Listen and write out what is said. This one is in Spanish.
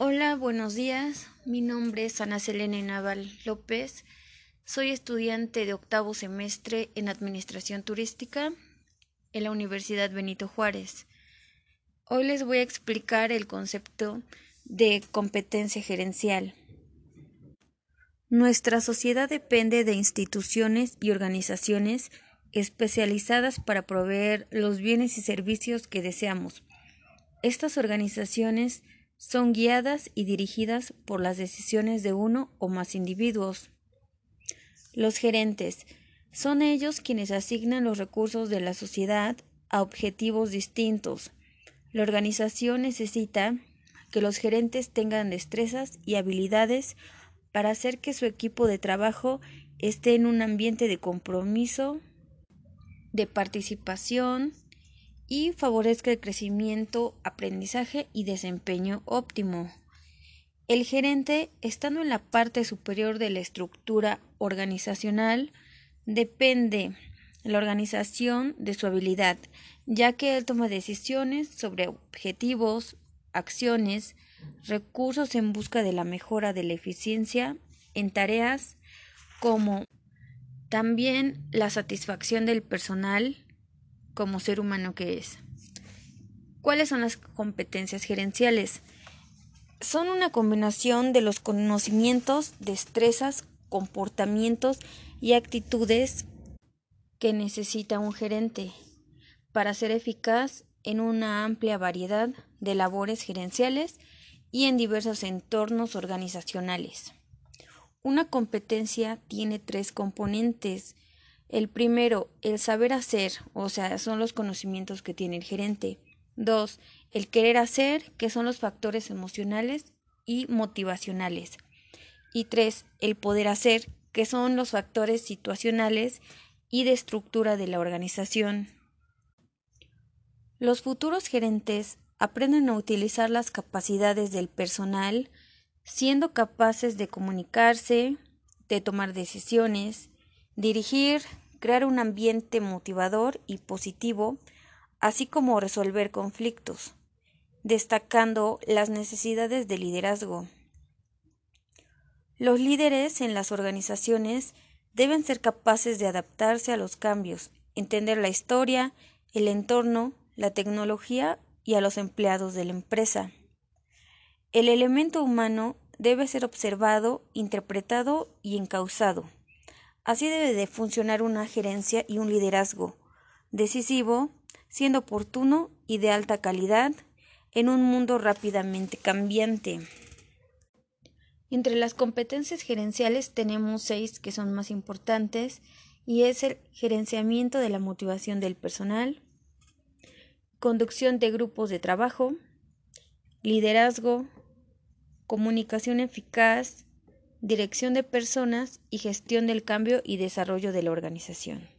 Hola, buenos días. Mi nombre es Ana Selene Naval López. Soy estudiante de octavo semestre en Administración Turística en la Universidad Benito Juárez. Hoy les voy a explicar el concepto de competencia gerencial. Nuestra sociedad depende de instituciones y organizaciones especializadas para proveer los bienes y servicios que deseamos. Estas organizaciones son guiadas y dirigidas por las decisiones de uno o más individuos. Los gerentes son ellos quienes asignan los recursos de la sociedad a objetivos distintos. La organización necesita que los gerentes tengan destrezas y habilidades para hacer que su equipo de trabajo esté en un ambiente de compromiso, de participación, y favorezca el crecimiento, aprendizaje y desempeño óptimo. El gerente, estando en la parte superior de la estructura organizacional, depende la organización de su habilidad, ya que él toma decisiones sobre objetivos, acciones, recursos en busca de la mejora de la eficiencia en tareas como también la satisfacción del personal, como ser humano que es. ¿Cuáles son las competencias gerenciales? Son una combinación de los conocimientos, destrezas, comportamientos y actitudes que necesita un gerente para ser eficaz en una amplia variedad de labores gerenciales y en diversos entornos organizacionales. Una competencia tiene tres componentes el primero, el saber hacer, o sea, son los conocimientos que tiene el gerente. Dos, el querer hacer, que son los factores emocionales y motivacionales. Y tres, el poder hacer, que son los factores situacionales y de estructura de la organización. Los futuros gerentes aprenden a utilizar las capacidades del personal, siendo capaces de comunicarse, de tomar decisiones, dirigir, crear un ambiente motivador y positivo, así como resolver conflictos, destacando las necesidades de liderazgo. Los líderes en las organizaciones deben ser capaces de adaptarse a los cambios, entender la historia, el entorno, la tecnología y a los empleados de la empresa. El elemento humano debe ser observado, interpretado y encauzado. Así debe de funcionar una gerencia y un liderazgo decisivo, siendo oportuno y de alta calidad en un mundo rápidamente cambiante. Entre las competencias gerenciales tenemos seis que son más importantes y es el gerenciamiento de la motivación del personal, conducción de grupos de trabajo, liderazgo, comunicación eficaz, dirección de personas y gestión del cambio y desarrollo de la organización.